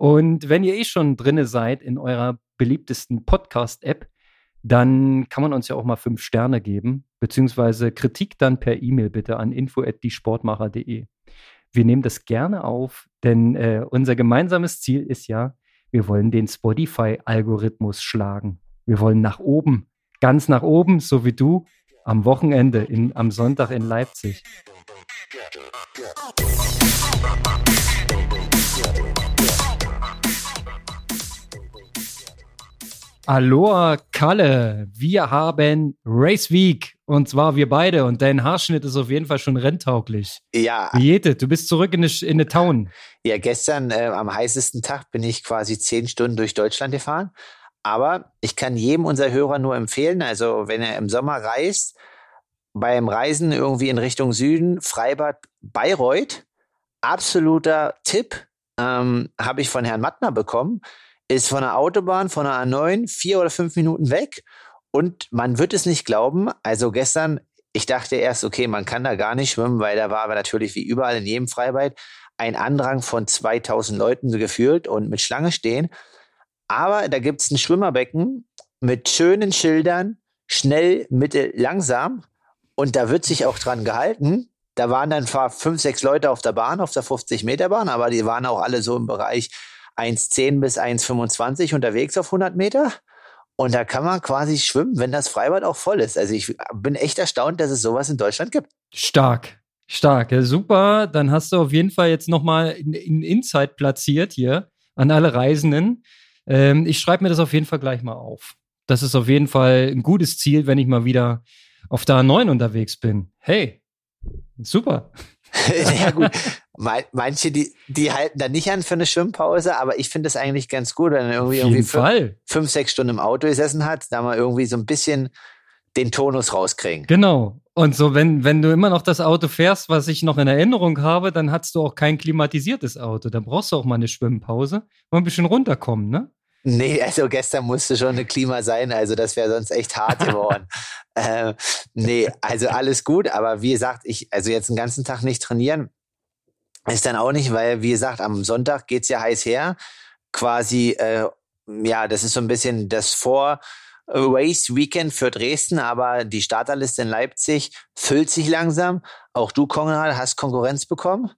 Und wenn ihr eh schon drinne seid in eurer beliebtesten Podcast-App, dann kann man uns ja auch mal fünf Sterne geben, beziehungsweise Kritik dann per E-Mail bitte an info@diesportmacher.de. Wir nehmen das gerne auf, denn äh, unser gemeinsames Ziel ist ja, wir wollen den Spotify-Algorithmus schlagen. Wir wollen nach oben, ganz nach oben, so wie du am Wochenende, in, am Sonntag in Leipzig. Aloha Kalle, wir haben Race Week und zwar wir beide und dein Haarschnitt ist auf jeden Fall schon renntauglich. Ja. Es? Du bist zurück in die, in die Town. Ja, gestern äh, am heißesten Tag bin ich quasi zehn Stunden durch Deutschland gefahren. Aber ich kann jedem unserer Hörer nur empfehlen, also wenn er im Sommer reist, beim Reisen irgendwie in Richtung Süden, Freibad Bayreuth, absoluter Tipp, ähm, habe ich von Herrn Mattner bekommen ist von der Autobahn, von der A9, vier oder fünf Minuten weg. Und man wird es nicht glauben. Also gestern, ich dachte erst, okay, man kann da gar nicht schwimmen, weil da war aber natürlich wie überall in jedem Freibad ein Andrang von 2000 Leuten gefühlt und mit Schlange stehen. Aber da gibt es ein Schwimmerbecken mit schönen Schildern, schnell, mittel, langsam. Und da wird sich auch dran gehalten. Da waren dann fünf, sechs Leute auf der Bahn, auf der 50-Meter-Bahn, aber die waren auch alle so im Bereich 1,10 bis 1,25 unterwegs auf 100 Meter. Und da kann man quasi schwimmen, wenn das Freibad auch voll ist. Also ich bin echt erstaunt, dass es sowas in Deutschland gibt. Stark. Stark, ja, super. Dann hast du auf jeden Fall jetzt nochmal in, in Insight platziert hier an alle Reisenden. Ähm, ich schreibe mir das auf jeden Fall gleich mal auf. Das ist auf jeden Fall ein gutes Ziel, wenn ich mal wieder auf der A9 unterwegs bin. Hey, super. ja gut, manche, die, die halten da nicht an für eine Schwimmpause, aber ich finde es eigentlich ganz gut, wenn man irgendwie, irgendwie fünf, fünf, sechs Stunden im Auto gesessen hat, da mal irgendwie so ein bisschen den Tonus rauskriegen. Genau. Und so, wenn, wenn du immer noch das Auto fährst, was ich noch in Erinnerung habe, dann hast du auch kein klimatisiertes Auto. Dann brauchst du auch mal eine Schwimmpause, mal ein bisschen runterkommen, ne? Nee, also gestern musste schon eine Klima sein, also das wäre sonst echt hart geworden. äh, nee, also alles gut, aber wie gesagt, ich, also jetzt den ganzen Tag nicht trainieren, ist dann auch nicht, weil, wie gesagt, am Sonntag geht's ja heiß her. Quasi, äh, ja, das ist so ein bisschen das Vor- Race Weekend für Dresden, aber die Starterliste in Leipzig füllt sich langsam. Auch du, Konrad, hast Konkurrenz bekommen.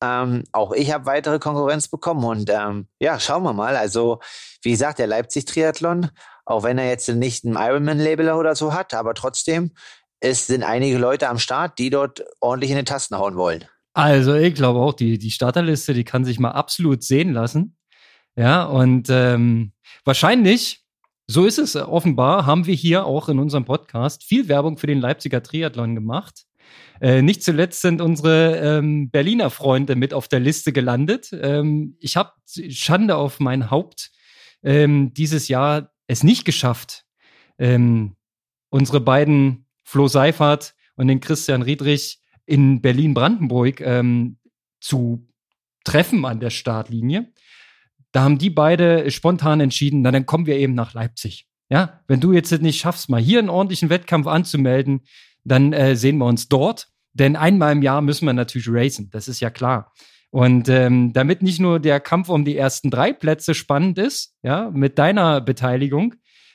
Ähm, auch ich habe weitere Konkurrenz bekommen und ähm, ja, schauen wir mal. Also, wie gesagt, der Leipzig-Triathlon, auch wenn er jetzt nicht ein Ironman-Label oder so hat, aber trotzdem, es sind einige Leute am Start, die dort ordentlich in den Tasten hauen wollen. Also, ich glaube auch, die, die Starterliste, die kann sich mal absolut sehen lassen. Ja, und ähm, wahrscheinlich, so ist es offenbar, haben wir hier auch in unserem Podcast viel Werbung für den Leipziger Triathlon gemacht. Äh, nicht zuletzt sind unsere ähm, Berliner Freunde mit auf der Liste gelandet. Ähm, ich habe Schande auf mein Haupt ähm, dieses Jahr es nicht geschafft, ähm, unsere beiden Flo Seifert und den Christian Riedrich in Berlin-Brandenburg ähm, zu treffen an der Startlinie. Da haben die beide spontan entschieden, na dann kommen wir eben nach Leipzig. Ja, wenn du jetzt nicht schaffst, mal hier einen ordentlichen Wettkampf anzumelden, dann äh, sehen wir uns dort. Denn einmal im Jahr müssen wir natürlich racen, das ist ja klar. Und ähm, damit nicht nur der Kampf um die ersten drei Plätze spannend ist, ja, mit deiner Beteiligung,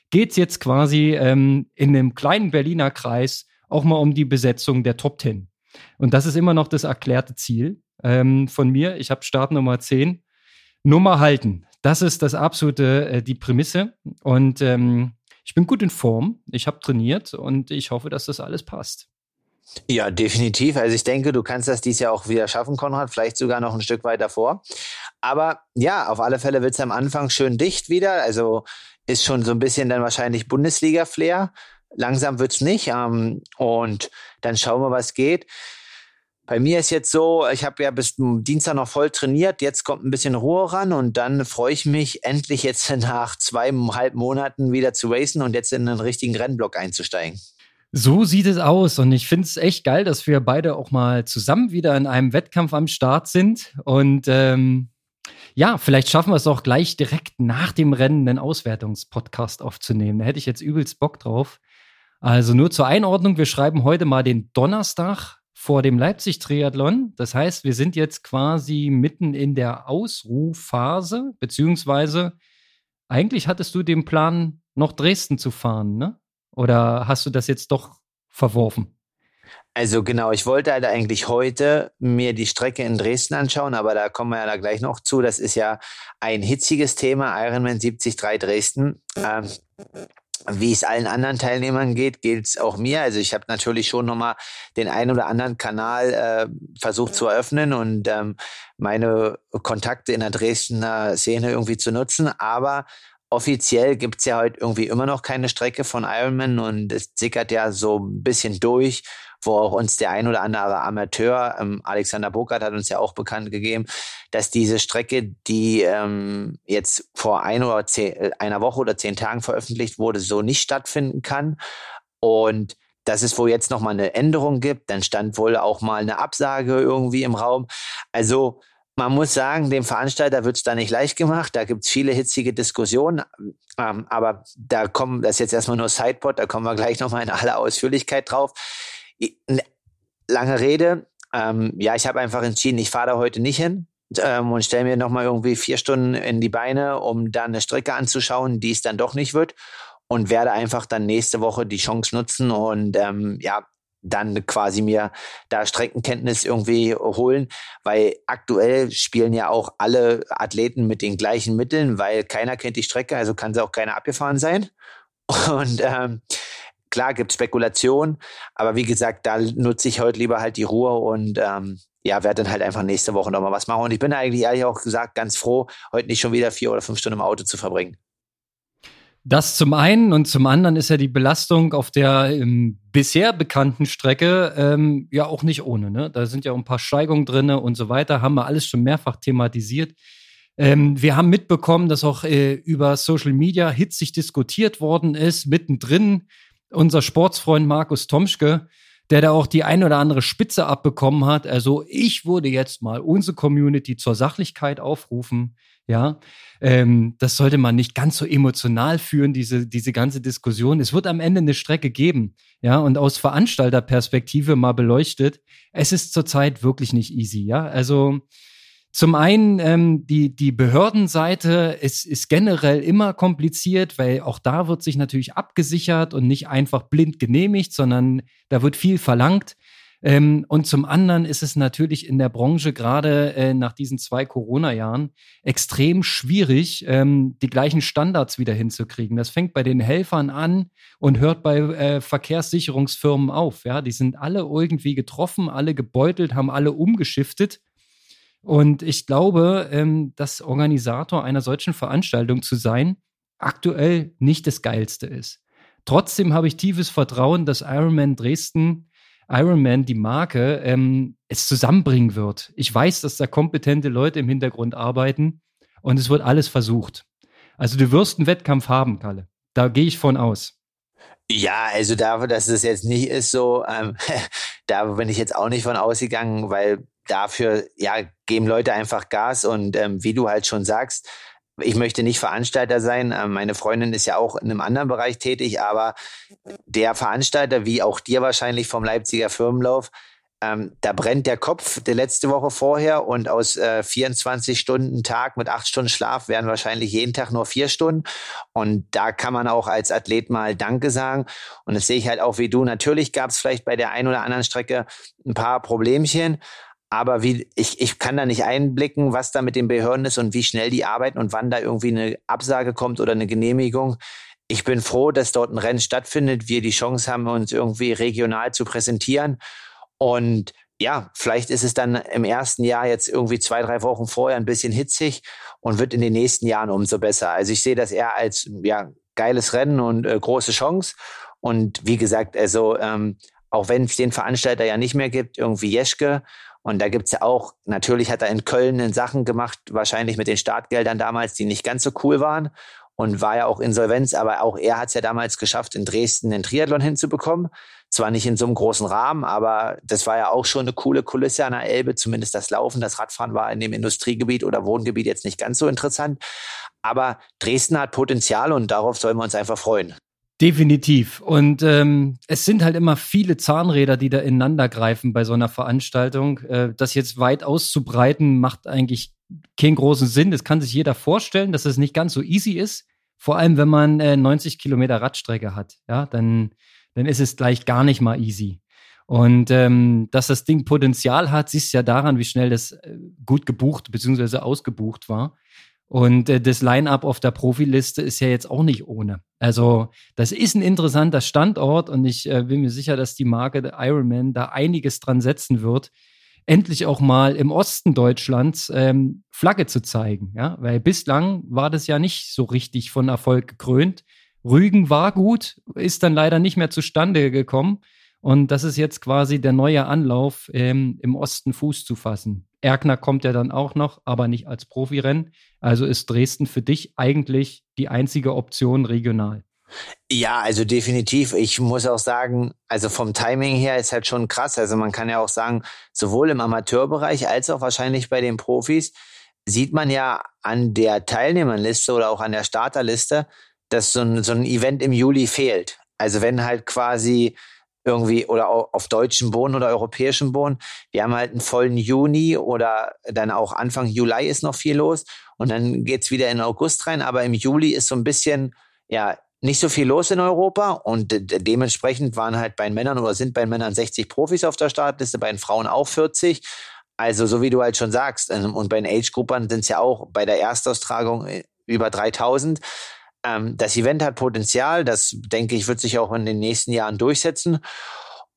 geht's jetzt quasi ähm, in einem kleinen Berliner Kreis auch mal um die Besetzung der Top Ten. Und das ist immer noch das erklärte Ziel ähm, von mir. Ich habe Startnummer 10. Nummer halten. Das ist das absolute, äh, die Prämisse. Und ähm, ich bin gut in Form. Ich habe trainiert und ich hoffe, dass das alles passt. Ja, definitiv. Also ich denke, du kannst das dies Jahr auch wieder schaffen, Konrad, vielleicht sogar noch ein Stück weiter vor. Aber ja, auf alle Fälle wird es am Anfang schön dicht wieder. Also ist schon so ein bisschen dann wahrscheinlich Bundesliga-Flair. Langsam wird's nicht. Ähm, und dann schauen wir, was geht. Bei mir ist jetzt so, ich habe ja bis Dienstag noch voll trainiert, jetzt kommt ein bisschen Ruhe ran und dann freue ich mich endlich jetzt nach zweieinhalb Monaten wieder zu racen und jetzt in einen richtigen Rennblock einzusteigen. So sieht es aus und ich finde es echt geil, dass wir beide auch mal zusammen wieder in einem Wettkampf am Start sind und ähm, ja, vielleicht schaffen wir es auch gleich direkt nach dem Rennen einen Auswertungspodcast aufzunehmen. Da hätte ich jetzt übelst Bock drauf. Also nur zur Einordnung, wir schreiben heute mal den Donnerstag vor dem Leipzig-Triathlon. Das heißt, wir sind jetzt quasi mitten in der Ausrufphase, beziehungsweise eigentlich hattest du den Plan, noch Dresden zu fahren, ne? Oder hast du das jetzt doch verworfen? Also genau, ich wollte halt eigentlich heute mir die Strecke in Dresden anschauen, aber da kommen wir ja da gleich noch zu. Das ist ja ein hitziges Thema, Ironman 73 Dresden. Ähm, wie es allen anderen Teilnehmern geht, geht es auch mir. Also ich habe natürlich schon nochmal den einen oder anderen Kanal äh, versucht zu eröffnen und ähm, meine Kontakte in der Dresdner Szene irgendwie zu nutzen. Aber offiziell gibt's ja heute irgendwie immer noch keine Strecke von Ironman und es zickert ja so ein bisschen durch wo auch uns der ein oder andere Amateur, ähm, Alexander Burkhardt hat uns ja auch bekannt gegeben, dass diese Strecke, die ähm, jetzt vor ein oder zehn, äh, einer Woche oder zehn Tagen veröffentlicht wurde, so nicht stattfinden kann. Und dass es wohl jetzt nochmal eine Änderung gibt, dann stand wohl auch mal eine Absage irgendwie im Raum. Also man muss sagen, dem Veranstalter wird es da nicht leicht gemacht. Da gibt es viele hitzige Diskussionen. Ähm, aber da kommen, das ist jetzt erstmal nur Sidepod, da kommen wir gleich nochmal in aller Ausführlichkeit drauf. Ne, lange Rede. Ähm, ja, ich habe einfach entschieden, ich fahre da heute nicht hin ähm, und stelle mir nochmal irgendwie vier Stunden in die Beine, um dann eine Strecke anzuschauen, die es dann doch nicht wird. Und werde einfach dann nächste Woche die Chance nutzen und ähm, ja, dann quasi mir da Streckenkenntnis irgendwie holen, weil aktuell spielen ja auch alle Athleten mit den gleichen Mitteln, weil keiner kennt die Strecke, also kann sie auch keiner abgefahren sein. Und ähm, klar gibt Spekulation, aber wie gesagt, da nutze ich heute lieber halt die Ruhe und ähm, ja, werde dann halt einfach nächste Woche nochmal was machen. Und ich bin eigentlich ehrlich auch gesagt ganz froh, heute nicht schon wieder vier oder fünf Stunden im Auto zu verbringen. Das zum einen und zum anderen ist ja die Belastung auf der ähm, bisher bekannten Strecke ähm, ja auch nicht ohne. Ne? Da sind ja auch ein paar Steigungen drin und so weiter, haben wir alles schon mehrfach thematisiert. Ähm, wir haben mitbekommen, dass auch äh, über Social Media hitzig diskutiert worden ist, mittendrin unser Sportsfreund Markus Tomschke, der da auch die ein oder andere Spitze abbekommen hat. Also ich würde jetzt mal unsere Community zur Sachlichkeit aufrufen. Ja, ähm, das sollte man nicht ganz so emotional führen, diese, diese ganze Diskussion. Es wird am Ende eine Strecke geben. Ja, und aus Veranstalterperspektive mal beleuchtet. Es ist zurzeit wirklich nicht easy. Ja, also zum einen, ähm, die, die Behördenseite ist, ist generell immer kompliziert, weil auch da wird sich natürlich abgesichert und nicht einfach blind genehmigt, sondern da wird viel verlangt. Ähm, und zum anderen ist es natürlich in der Branche gerade äh, nach diesen zwei Corona-Jahren extrem schwierig, ähm, die gleichen Standards wieder hinzukriegen. Das fängt bei den Helfern an und hört bei äh, Verkehrssicherungsfirmen auf. Ja, die sind alle irgendwie getroffen, alle gebeutelt, haben alle umgeschiftet. Und ich glaube, ähm, dass Organisator einer solchen Veranstaltung zu sein, aktuell nicht das Geilste ist. Trotzdem habe ich tiefes Vertrauen, dass Ironman Dresden, Ironman, die Marke, ähm, es zusammenbringen wird. Ich weiß, dass da kompetente Leute im Hintergrund arbeiten und es wird alles versucht. Also du wirst einen Wettkampf haben, Kalle. Da gehe ich von aus. Ja, also dafür, dass es jetzt nicht ist so, ähm, da bin ich jetzt auch nicht von ausgegangen, weil dafür, ja, geben Leute einfach Gas und ähm, wie du halt schon sagst, ich möchte nicht Veranstalter sein. Ähm, meine Freundin ist ja auch in einem anderen Bereich tätig, aber der Veranstalter, wie auch dir wahrscheinlich vom Leipziger Firmenlauf, ähm, da brennt der Kopf der letzte Woche vorher und aus äh, 24 Stunden Tag mit acht Stunden Schlaf werden wahrscheinlich jeden Tag nur vier Stunden. Und da kann man auch als Athlet mal Danke sagen. Und das sehe ich halt auch wie du. Natürlich gab es vielleicht bei der einen oder anderen Strecke ein paar Problemchen. Aber wie, ich, ich kann da nicht einblicken, was da mit den Behörden ist und wie schnell die arbeiten und wann da irgendwie eine Absage kommt oder eine Genehmigung. Ich bin froh, dass dort ein Rennen stattfindet, wir die Chance haben, uns irgendwie regional zu präsentieren. Und ja, vielleicht ist es dann im ersten Jahr jetzt irgendwie zwei, drei Wochen vorher ein bisschen hitzig und wird in den nächsten Jahren umso besser. Also ich sehe das eher als ja, geiles Rennen und äh, große Chance. Und wie gesagt, also ähm, auch wenn es den Veranstalter ja nicht mehr gibt, irgendwie Jeschke und da gibt's ja auch, natürlich hat er in Köln Sachen gemacht, wahrscheinlich mit den Startgeldern damals, die nicht ganz so cool waren und war ja auch Insolvenz, aber auch er hat es ja damals geschafft, in Dresden den Triathlon hinzubekommen. Zwar nicht in so einem großen Rahmen, aber das war ja auch schon eine coole Kulisse an der Elbe, zumindest das Laufen. Das Radfahren war in dem Industriegebiet oder Wohngebiet jetzt nicht ganz so interessant. Aber Dresden hat Potenzial und darauf sollen wir uns einfach freuen. Definitiv. Und ähm, es sind halt immer viele Zahnräder, die da ineinander greifen bei so einer Veranstaltung. Äh, das jetzt weit auszubreiten, macht eigentlich keinen großen Sinn. Das kann sich jeder vorstellen, dass es nicht ganz so easy ist. Vor allem, wenn man äh, 90 Kilometer Radstrecke hat. Ja, dann, dann ist es gleich gar nicht mal easy. Und ähm, dass das Ding Potenzial hat, siehst du ja daran, wie schnell das äh, gut gebucht bzw. ausgebucht war. Und äh, das Line-up auf der Profiliste ist ja jetzt auch nicht ohne. Also das ist ein interessanter Standort und ich äh, bin mir sicher, dass die Marke Ironman da einiges dran setzen wird, endlich auch mal im Osten Deutschlands ähm, Flagge zu zeigen. Ja? Weil bislang war das ja nicht so richtig von Erfolg gekrönt. Rügen war gut, ist dann leider nicht mehr zustande gekommen. Und das ist jetzt quasi der neue Anlauf, ähm, im Osten Fuß zu fassen. Erkner kommt ja dann auch noch, aber nicht als Profirennen. Also ist Dresden für dich eigentlich die einzige Option regional. Ja, also definitiv. Ich muss auch sagen, also vom Timing her ist halt schon krass. Also man kann ja auch sagen, sowohl im Amateurbereich als auch wahrscheinlich bei den Profis sieht man ja an der Teilnehmerliste oder auch an der Starterliste, dass so ein, so ein Event im Juli fehlt. Also wenn halt quasi irgendwie oder auf deutschem Boden oder europäischem Boden. Wir haben halt einen vollen Juni oder dann auch Anfang Juli ist noch viel los und dann geht's wieder in August rein. Aber im Juli ist so ein bisschen, ja, nicht so viel los in Europa und dementsprechend waren halt bei den Männern oder sind bei den Männern 60 Profis auf der Startliste, bei den Frauen auch 40. Also so wie du halt schon sagst ähm, und bei den Age-Gruppern sind es ja auch bei der Erstaustragung äh, über 3000. Ähm, das Event hat Potenzial, das denke ich, wird sich auch in den nächsten Jahren durchsetzen.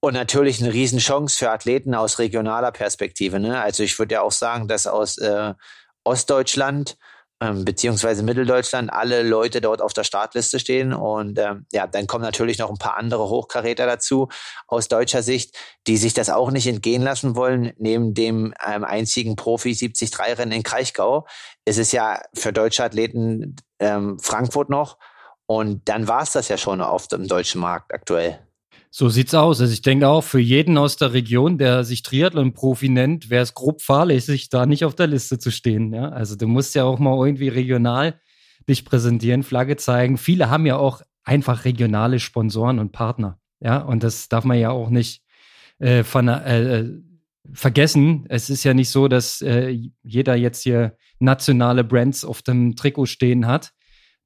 Und natürlich eine Riesenchance für Athleten aus regionaler Perspektive. Ne? Also ich würde ja auch sagen, dass aus äh, Ostdeutschland ähm, beziehungsweise Mitteldeutschland alle Leute dort auf der Startliste stehen. Und ähm, ja, dann kommen natürlich noch ein paar andere Hochkaräter dazu aus deutscher Sicht, die sich das auch nicht entgehen lassen wollen. Neben dem ähm, einzigen Profi 73-Rennen in Kraichgau ist es ja für deutsche Athleten ähm, Frankfurt noch. Und dann war es das ja schon auf dem deutschen Markt aktuell. So sieht's aus. Also ich denke auch für jeden aus der Region, der sich Triathlon-Profi nennt, wäre es grob fahrlässig, da nicht auf der Liste zu stehen. Ja? Also du musst ja auch mal irgendwie regional dich präsentieren, Flagge zeigen. Viele haben ja auch einfach regionale Sponsoren und Partner. Ja, und das darf man ja auch nicht äh, von, äh, äh, vergessen. Es ist ja nicht so, dass äh, jeder jetzt hier nationale Brands auf dem Trikot stehen hat.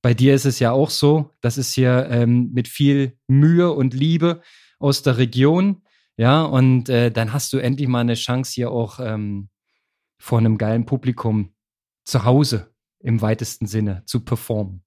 Bei dir ist es ja auch so, das ist hier ähm, mit viel Mühe und Liebe aus der Region. Ja, und äh, dann hast du endlich mal eine Chance hier auch ähm, vor einem geilen Publikum zu Hause im weitesten Sinne zu performen.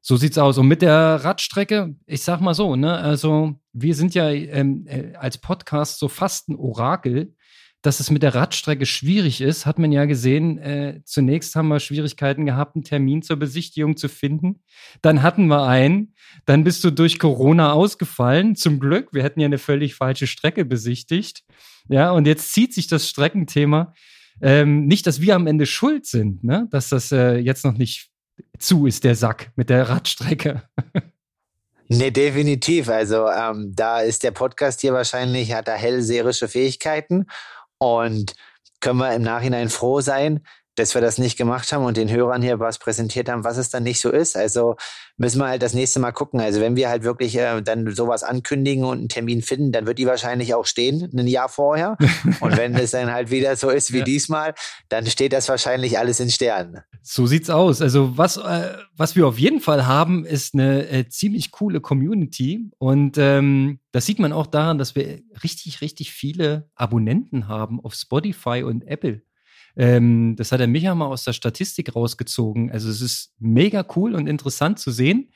So sieht's aus. Und mit der Radstrecke, ich sag mal so, ne, also wir sind ja ähm, äh, als Podcast so fast ein Orakel dass es mit der Radstrecke schwierig ist, hat man ja gesehen. Äh, zunächst haben wir Schwierigkeiten gehabt, einen Termin zur Besichtigung zu finden. Dann hatten wir einen. Dann bist du durch Corona ausgefallen. Zum Glück. Wir hätten ja eine völlig falsche Strecke besichtigt. Ja, und jetzt zieht sich das Streckenthema. Ähm, nicht, dass wir am Ende schuld sind, ne? dass das äh, jetzt noch nicht zu ist, der Sack mit der Radstrecke. Nee, definitiv. Also ähm, da ist der Podcast hier wahrscheinlich, hat er hellseherische Fähigkeiten und können wir im Nachhinein froh sein, dass wir das nicht gemacht haben und den Hörern hier was präsentiert haben, was es dann nicht so ist. Also müssen wir halt das nächste Mal gucken. Also wenn wir halt wirklich äh, dann sowas ankündigen und einen Termin finden, dann wird die wahrscheinlich auch stehen, ein Jahr vorher. Und wenn es dann halt wieder so ist wie ja. diesmal, dann steht das wahrscheinlich alles in Sternen. So sieht's aus. Also was, äh, was wir auf jeden Fall haben, ist eine äh, ziemlich coole Community. Und ähm, das sieht man auch daran, dass wir richtig, richtig viele Abonnenten haben auf Spotify und Apple. Ähm, das hat der Micha mal aus der Statistik rausgezogen. Also es ist mega cool und interessant zu sehen.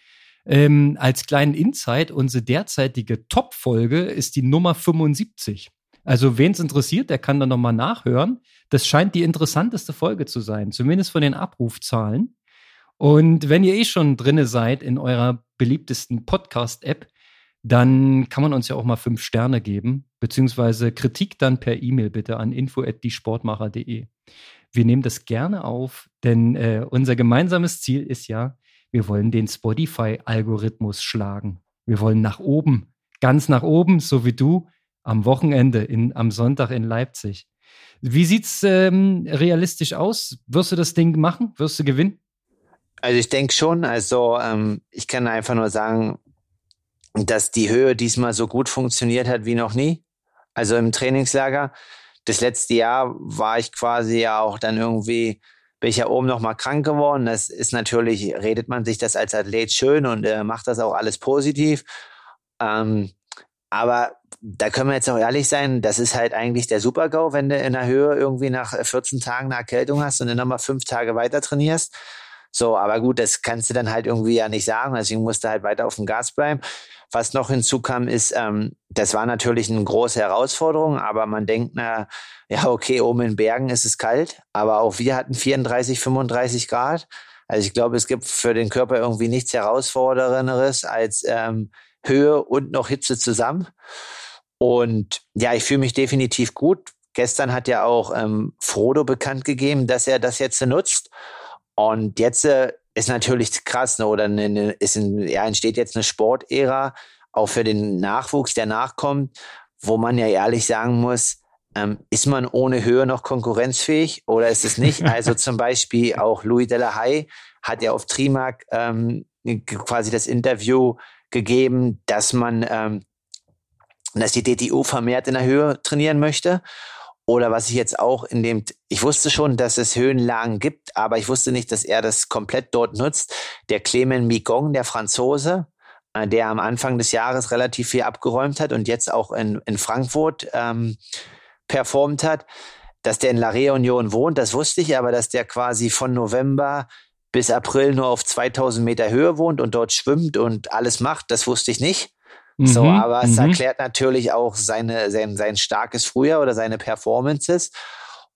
Ähm, als kleinen Insight, unsere derzeitige Top-Folge ist die Nummer 75. Also wen es interessiert, der kann da nochmal nachhören. Das scheint die interessanteste Folge zu sein, zumindest von den Abrufzahlen. Und wenn ihr eh schon drinne seid in eurer beliebtesten Podcast-App, dann kann man uns ja auch mal fünf Sterne geben, beziehungsweise Kritik dann per E-Mail bitte an info@diesportmacher.de. Wir nehmen das gerne auf, denn äh, unser gemeinsames Ziel ist ja, wir wollen den Spotify-Algorithmus schlagen. Wir wollen nach oben, ganz nach oben, so wie du am Wochenende, in, am Sonntag in Leipzig. Wie sieht's ähm, realistisch aus? Wirst du das Ding machen? Wirst du gewinnen? Also ich denke schon. Also ähm, ich kann einfach nur sagen, dass die Höhe diesmal so gut funktioniert hat wie noch nie. Also im Trainingslager. Das letzte Jahr war ich quasi ja auch dann irgendwie, bin ich ja oben noch mal krank geworden. Das ist natürlich, redet man sich das als Athlet schön und äh, macht das auch alles positiv. Ähm, aber da können wir jetzt auch ehrlich sein, das ist halt eigentlich der Super-GAU, wenn du in der Höhe irgendwie nach 14 Tagen eine Erkältung hast und dann nochmal fünf Tage weiter trainierst. So, aber gut, das kannst du dann halt irgendwie ja nicht sagen, deswegen musst du halt weiter auf dem Gas bleiben. Was noch hinzukam, ist, ähm, das war natürlich eine große Herausforderung, aber man denkt, na, ja, okay, oben in Bergen ist es kalt, aber auch wir hatten 34, 35 Grad. Also ich glaube, es gibt für den Körper irgendwie nichts herausfordernderes als ähm, Höhe und noch Hitze zusammen. Und ja, ich fühle mich definitiv gut. Gestern hat ja auch ähm, Frodo bekannt gegeben, dass er das jetzt nutzt. Und jetzt äh, ist natürlich krass, ne? oder eine, ist ein, ja, entsteht jetzt eine Sportära, auch für den Nachwuchs, der nachkommt, wo man ja ehrlich sagen muss, ähm, ist man ohne Höhe noch konkurrenzfähig oder ist es nicht? Also zum Beispiel auch Louis Delahaye hat ja auf Trimark ähm, quasi das Interview gegeben, dass man, ähm, dass die DTU vermehrt in der Höhe trainieren möchte. Oder was ich jetzt auch in dem, ich wusste schon, dass es Höhenlagen gibt, aber ich wusste nicht, dass er das komplett dort nutzt. Der Clement Migong, der Franzose, äh, der am Anfang des Jahres relativ viel abgeräumt hat und jetzt auch in, in Frankfurt ähm, performt hat, dass der in La Réunion wohnt, das wusste ich, aber dass der quasi von November bis April nur auf 2000 Meter Höhe wohnt und dort schwimmt und alles macht, das wusste ich nicht. Mhm, so, aber es mhm. erklärt natürlich auch seine, sein, sein starkes Frühjahr oder seine Performances.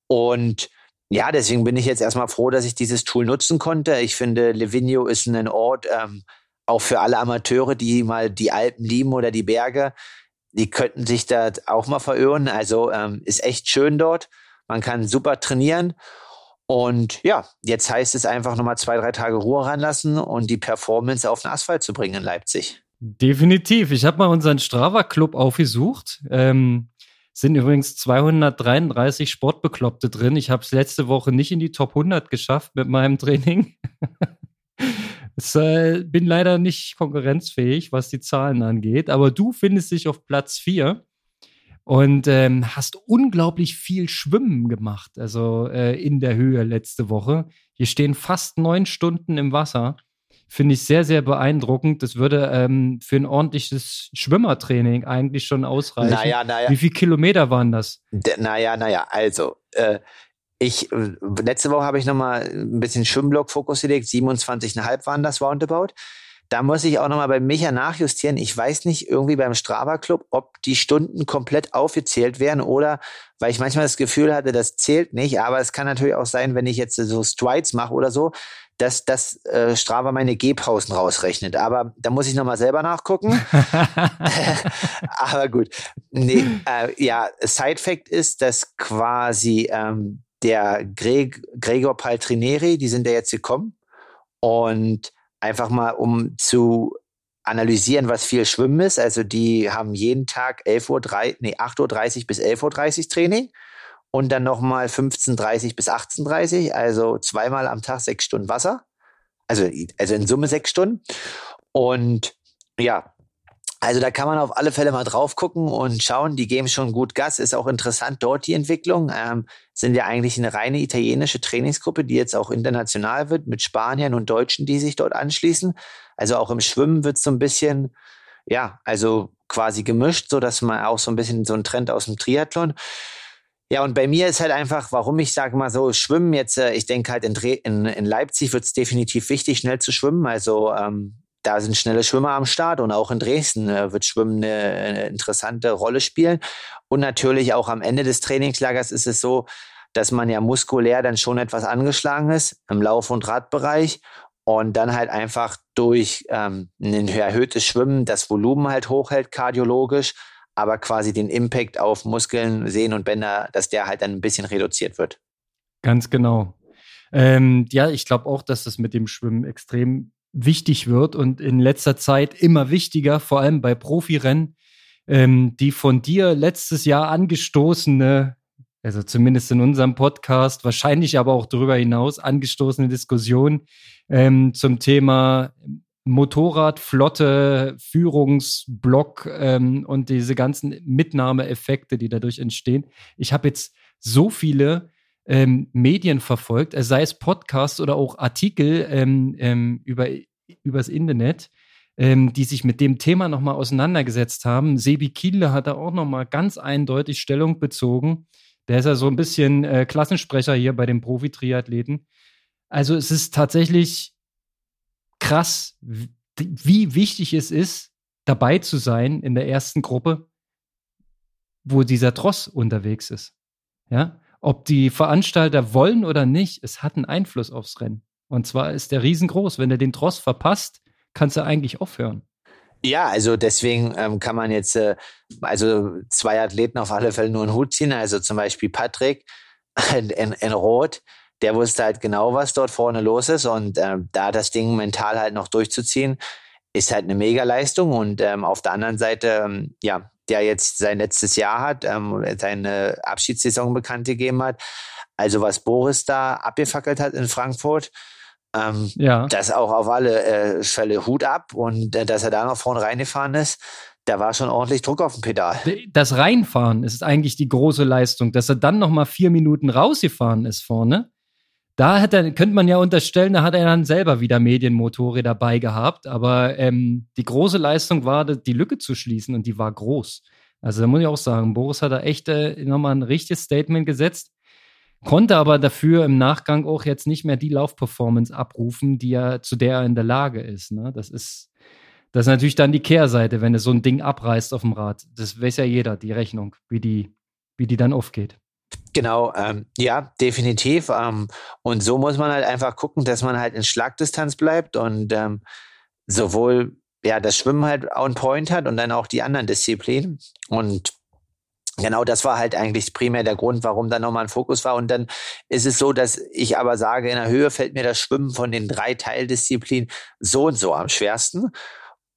Und ja, deswegen bin ich jetzt erstmal froh, dass ich dieses Tool nutzen konnte. Ich finde, Livigno ist ein Ort, ähm, auch für alle Amateure, die mal die Alpen lieben oder die Berge, die könnten sich da auch mal verirren. Also ähm, ist echt schön dort. Man kann super trainieren. Und ja, jetzt heißt es einfach nochmal zwei, drei Tage Ruhe ranlassen und die Performance auf den Asphalt zu bringen in Leipzig. Definitiv. Ich habe mal unseren Strava-Club aufgesucht. Ähm, sind übrigens 233 Sportbekloppte drin. Ich habe es letzte Woche nicht in die Top 100 geschafft mit meinem Training. Ich äh, bin leider nicht konkurrenzfähig, was die Zahlen angeht, aber du findest dich auf Platz 4 und ähm, hast unglaublich viel Schwimmen gemacht, also äh, in der Höhe letzte Woche. Hier stehen fast neun Stunden im Wasser. Finde ich sehr, sehr beeindruckend. Das würde ähm, für ein ordentliches Schwimmertraining eigentlich schon ausreichen. Naja, naja. Wie viele Kilometer waren das? D naja, naja, also äh, ich, äh, letzte Woche habe ich nochmal ein bisschen Schwimmblock Fokus gelegt, 27,5 waren das roundabout. Da muss ich auch nochmal bei Micha nachjustieren. Ich weiß nicht, irgendwie beim Strava Club, ob die Stunden komplett aufgezählt werden oder weil ich manchmal das Gefühl hatte, das zählt nicht. Aber es kann natürlich auch sein, wenn ich jetzt so Strides mache oder so, dass das äh, Strava meine Gehpausen rausrechnet. Aber da muss ich nochmal selber nachgucken. Aber gut. Nee, äh, ja, Side Fact ist, dass quasi ähm, der Greg, Gregor Paltrineri, die sind ja jetzt gekommen. Und einfach mal, um zu analysieren, was viel Schwimmen ist. Also die haben jeden Tag 11 Uhr, 3, nee, 8.30 Uhr bis 11.30 Uhr Training und dann nochmal 15.30 Uhr bis 18.30 Uhr, also zweimal am Tag sechs Stunden Wasser. Also, also in Summe sechs Stunden. Und ja, also da kann man auf alle Fälle mal drauf gucken und schauen. Die geben schon gut Gas. Ist auch interessant dort die Entwicklung. Ähm, sind ja eigentlich eine reine italienische Trainingsgruppe, die jetzt auch international wird mit Spaniern und Deutschen, die sich dort anschließen. Also auch im Schwimmen wird so ein bisschen, ja, also quasi gemischt, so dass man auch so ein bisschen so ein Trend aus dem Triathlon. Ja, und bei mir ist halt einfach, warum ich sage mal so, Schwimmen jetzt, äh, ich denke halt in, in, in Leipzig wird es definitiv wichtig, schnell zu schwimmen. Also ähm, da sind schnelle Schwimmer am Start und auch in Dresden äh, wird Schwimmen eine, eine, interessante Rolle spielen. Und natürlich auch am Ende des Trainingslagers ist es so, dass man ja muskulär dann schon etwas angeschlagen ist im Lauf- und Radbereich und dann halt einfach durch ähm, ein erhöhtes Schwimmen das Volumen halt hochhält kardiologisch, aber quasi den Impact auf Muskeln, Sehnen und Bänder, dass der halt dann ein bisschen reduziert wird. Ganz genau. Ähm, ja, ich glaube auch, dass das mit dem Schwimmen extrem wichtig wird und in letzter Zeit immer wichtiger, vor allem bei Profirennen. Ähm, die von dir letztes Jahr angestoßene, also zumindest in unserem Podcast, wahrscheinlich aber auch darüber hinaus angestoßene Diskussion ähm, zum Thema Motorradflotte, Führungsblock ähm, und diese ganzen Mitnahmeeffekte, die dadurch entstehen. Ich habe jetzt so viele ähm, Medien verfolgt, sei es Podcasts oder auch Artikel ähm, ähm, über übers Internet, ähm, die sich mit dem Thema nochmal auseinandergesetzt haben. Sebi Kiele hat da auch nochmal ganz eindeutig Stellung bezogen. Der ist ja so ein bisschen äh, Klassensprecher hier bei den Profi-Triathleten. Also es ist tatsächlich krass, wie wichtig es ist, dabei zu sein in der ersten Gruppe, wo dieser Tross unterwegs ist. Ja, ob die Veranstalter wollen oder nicht, es hat einen Einfluss aufs Rennen. Und zwar ist der riesengroß. Wenn du den Tross verpasst, kannst du eigentlich aufhören. Ja, also deswegen ähm, kann man jetzt äh, also zwei Athleten auf alle Fälle nur einen Hut ziehen. Also zum Beispiel Patrick in, in, in Rot, der wusste halt genau, was dort vorne los ist. Und äh, da das Ding mental halt noch durchzuziehen, ist halt eine Mega-Leistung. Und ähm, auf der anderen Seite, ähm, ja, der jetzt sein letztes Jahr hat, ähm, seine Abschiedssaison bekannt gegeben hat. Also was Boris da abgefackelt hat in Frankfurt, ähm, ja. Das auch auf alle äh, Fälle Hut ab und äh, dass er da noch vorne reingefahren ist, da war schon ordentlich Druck auf dem Pedal. Das Reinfahren ist eigentlich die große Leistung, dass er dann noch mal vier Minuten rausgefahren ist vorne. Da hat er, könnte man ja unterstellen, da hat er dann selber wieder Medienmotore dabei gehabt. Aber ähm, die große Leistung war, die Lücke zu schließen und die war groß. Also da muss ich auch sagen, Boris hat da echt äh, nochmal ein richtiges Statement gesetzt konnte aber dafür im Nachgang auch jetzt nicht mehr die Laufperformance abrufen, die er, zu der er in der Lage ist. Ne? Das ist, das ist natürlich dann die Kehrseite, wenn du so ein Ding abreißt auf dem Rad. Das weiß ja jeder, die Rechnung, wie die, wie die dann aufgeht. Genau, ähm, ja, definitiv. Ähm, und so muss man halt einfach gucken, dass man halt in Schlagdistanz bleibt und ähm, sowohl ja das Schwimmen halt on point hat und dann auch die anderen Disziplinen. Und Genau, das war halt eigentlich primär der Grund, warum da nochmal ein Fokus war. Und dann ist es so, dass ich aber sage, in der Höhe fällt mir das Schwimmen von den drei Teildisziplinen so und so am schwersten.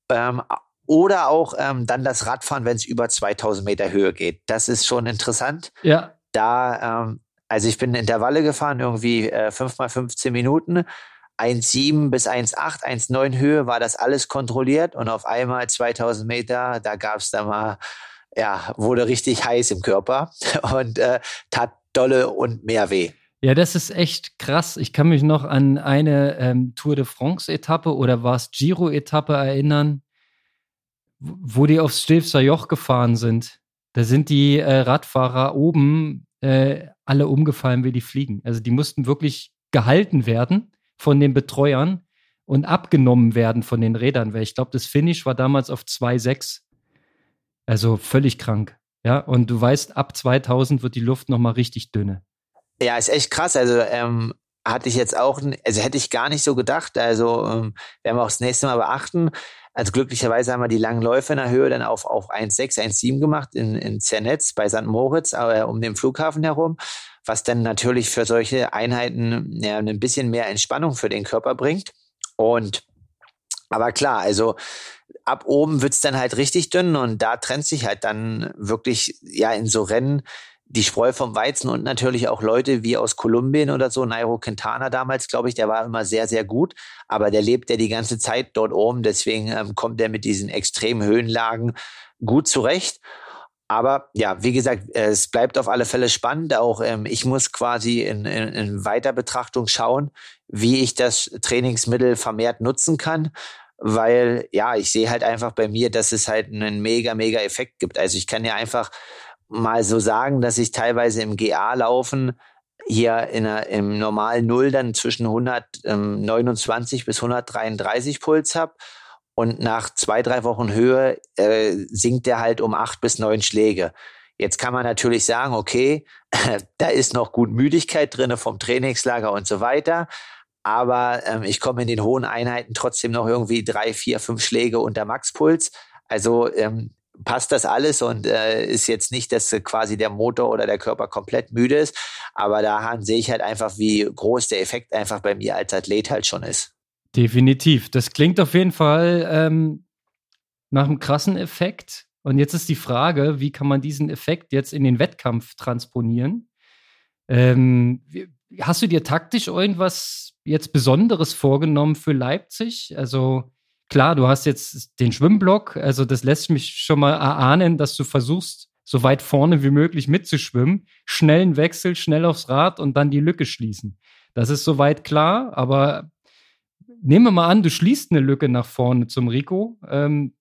Ähm, oder auch ähm, dann das Radfahren, wenn es über 2000 Meter Höhe geht. Das ist schon interessant. Ja. Da, ähm, also ich bin Intervalle gefahren, irgendwie äh, 5 mal 15 Minuten. 1,7 bis 1,8, 1,9 Höhe war das alles kontrolliert und auf einmal 2000 Meter, da gab es da mal ja, wurde richtig heiß im Körper und äh, tat dolle und mehr weh. Ja, das ist echt krass. Ich kann mich noch an eine ähm, Tour de France-Etappe oder war es Giro-Etappe erinnern, wo die aufs Stilfser Joch gefahren sind. Da sind die äh, Radfahrer oben äh, alle umgefallen wie die Fliegen. Also die mussten wirklich gehalten werden von den Betreuern und abgenommen werden von den Rädern, weil ich glaube, das Finish war damals auf 2,6 also völlig krank. Ja, und du weißt, ab 2000 wird die Luft nochmal richtig dünne. Ja, ist echt krass. Also, ähm, hatte ich jetzt auch, also hätte ich gar nicht so gedacht. Also, ähm, werden wir auch das nächste Mal beachten. Also glücklicherweise haben wir die langen Läufe in der Höhe dann auf, auf 1,6, 1,7 gemacht in, in Zernetz bei St. Moritz, äh, um den Flughafen herum, was dann natürlich für solche Einheiten ja, ein bisschen mehr Entspannung für den Körper bringt. Und aber klar, also ab oben wird's dann halt richtig dünn und da trennt sich halt dann wirklich ja in so Rennen die Spreu vom Weizen und natürlich auch Leute wie aus Kolumbien oder so, Nairo Quintana damals, glaube ich, der war immer sehr, sehr gut, aber der lebt ja die ganze Zeit dort oben, deswegen ähm, kommt er mit diesen extremen Höhenlagen gut zurecht. Aber ja, wie gesagt, es bleibt auf alle Fälle spannend. Auch ähm, ich muss quasi in, in, in Weiterbetrachtung schauen, wie ich das Trainingsmittel vermehrt nutzen kann weil ja, ich sehe halt einfach bei mir, dass es halt einen mega, mega Effekt gibt. Also ich kann ja einfach mal so sagen, dass ich teilweise im GA laufen hier in einer, im normalen Null dann zwischen 129 ähm, bis 133 Puls habe und nach zwei, drei Wochen Höhe äh, sinkt der halt um acht bis neun Schläge. Jetzt kann man natürlich sagen, okay, da ist noch gut Müdigkeit drinne vom Trainingslager und so weiter aber ähm, ich komme in den hohen Einheiten trotzdem noch irgendwie drei, vier, fünf Schläge unter Maxpuls. Also ähm, passt das alles und äh, ist jetzt nicht, dass quasi der Motor oder der Körper komplett müde ist. Aber daran sehe ich halt einfach, wie groß der Effekt einfach bei mir als Athlet halt schon ist. Definitiv. Das klingt auf jeden Fall ähm, nach einem krassen Effekt. Und jetzt ist die Frage, wie kann man diesen Effekt jetzt in den Wettkampf transponieren? Ähm, hast du dir taktisch irgendwas jetzt Besonderes vorgenommen für Leipzig? Also klar, du hast jetzt den Schwimmblock, also das lässt mich schon mal erahnen, dass du versuchst, so weit vorne wie möglich mitzuschwimmen, schnellen Wechsel, schnell aufs Rad und dann die Lücke schließen. Das ist soweit klar, aber nehmen wir mal an, du schließt eine Lücke nach vorne zum Rico. Ähm,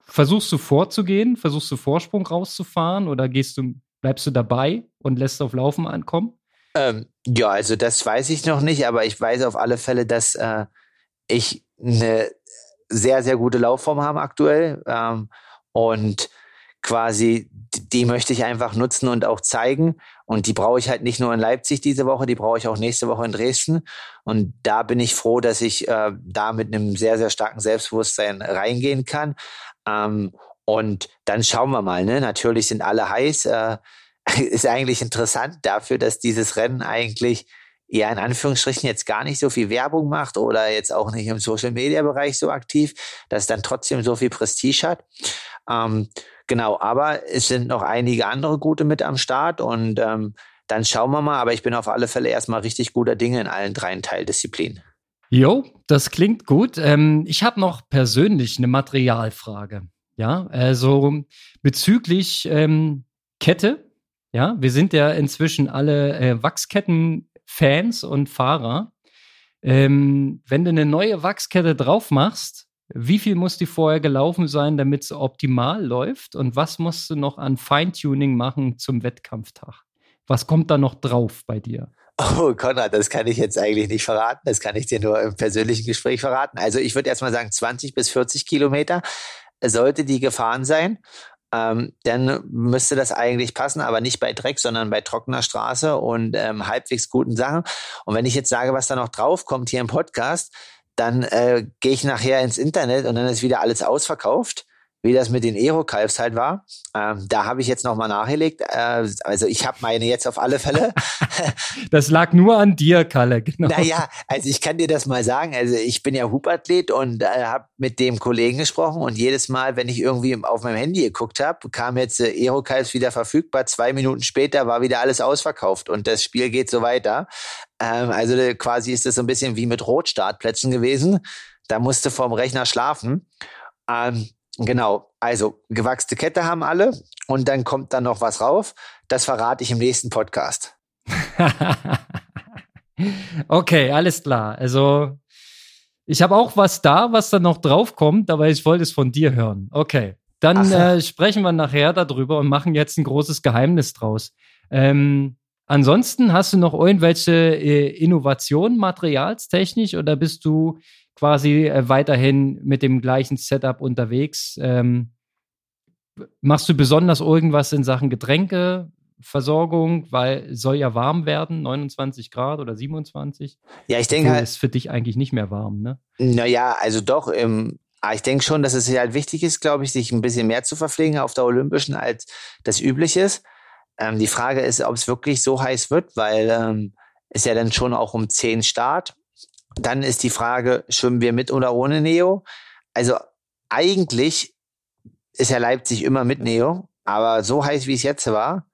versuchst du vorzugehen? Versuchst du Vorsprung rauszufahren oder gehst du, bleibst du dabei und lässt auf Laufen ankommen? Ähm, ja, also das weiß ich noch nicht, aber ich weiß auf alle Fälle, dass äh, ich eine sehr, sehr gute Laufform habe aktuell. Ähm, und quasi, die möchte ich einfach nutzen und auch zeigen. Und die brauche ich halt nicht nur in Leipzig diese Woche, die brauche ich auch nächste Woche in Dresden. Und da bin ich froh, dass ich äh, da mit einem sehr, sehr starken Selbstbewusstsein reingehen kann. Ähm, und dann schauen wir mal. Ne? Natürlich sind alle heiß. Äh, ist eigentlich interessant dafür, dass dieses Rennen eigentlich eher in Anführungsstrichen jetzt gar nicht so viel Werbung macht oder jetzt auch nicht im Social Media Bereich so aktiv, dass es dann trotzdem so viel Prestige hat. Ähm, genau, aber es sind noch einige andere gute mit am Start und ähm, dann schauen wir mal, aber ich bin auf alle Fälle erstmal richtig guter Dinge in allen dreien Teildisziplinen. Jo, das klingt gut. Ähm, ich habe noch persönlich eine Materialfrage. Ja, also bezüglich ähm, Kette, ja, wir sind ja inzwischen alle äh, Wachsketten-Fans und Fahrer. Ähm, wenn du eine neue Wachskette drauf machst, wie viel muss die vorher gelaufen sein, damit es optimal läuft? Und was musst du noch an Feintuning machen zum Wettkampftag? Was kommt da noch drauf bei dir? Oh, Konrad, das kann ich jetzt eigentlich nicht verraten. Das kann ich dir nur im persönlichen Gespräch verraten. Also ich würde erstmal sagen, 20 bis 40 Kilometer sollte die gefahren sein ähm, dann müsste das eigentlich passen, aber nicht bei Dreck, sondern bei trockener Straße und ähm, halbwegs guten Sachen. Und wenn ich jetzt sage, was da noch drauf kommt hier im Podcast, dann äh, gehe ich nachher ins Internet und dann ist wieder alles ausverkauft wie das mit den Aero-Calves halt war. Ähm, da habe ich jetzt nochmal nachgelegt. Äh, also ich habe meine jetzt auf alle Fälle. das lag nur an dir, Kalle, genau. Naja, also ich kann dir das mal sagen. Also ich bin ja Hubathlet und äh, habe mit dem Kollegen gesprochen und jedes Mal, wenn ich irgendwie auf meinem Handy geguckt habe, kam jetzt äh, Aero-Calves wieder verfügbar. Zwei Minuten später war wieder alles ausverkauft und das Spiel geht so weiter. Ähm, also quasi ist das so ein bisschen wie mit Rotstartplätzen gewesen. Da musste vorm Rechner schlafen. Ähm, Genau, also gewachste Kette haben alle und dann kommt dann noch was rauf. Das verrate ich im nächsten Podcast. okay, alles klar. Also ich habe auch was da, was dann noch drauf kommt, aber ich wollte es von dir hören. Okay, dann äh, sprechen wir nachher darüber und machen jetzt ein großes Geheimnis draus. Ähm, ansonsten hast du noch irgendwelche äh, Innovationen materialstechnisch oder bist du quasi äh, weiterhin mit dem gleichen Setup unterwegs. Ähm, machst du besonders irgendwas in Sachen Getränkeversorgung, weil soll ja warm werden, 29 Grad oder 27? Ja, ich denke halt. Ist für dich eigentlich nicht mehr warm, ne? Naja, also doch, ähm, ich denke schon, dass es halt wichtig ist, glaube ich, sich ein bisschen mehr zu verpflegen auf der Olympischen, als das üblich ist. Ähm, die Frage ist, ob es wirklich so heiß wird, weil ähm, ist ja dann schon auch um 10 Start dann ist die Frage, schwimmen wir mit oder ohne Neo? Also eigentlich ist ja Leipzig immer mit Neo, aber so heiß wie es jetzt war,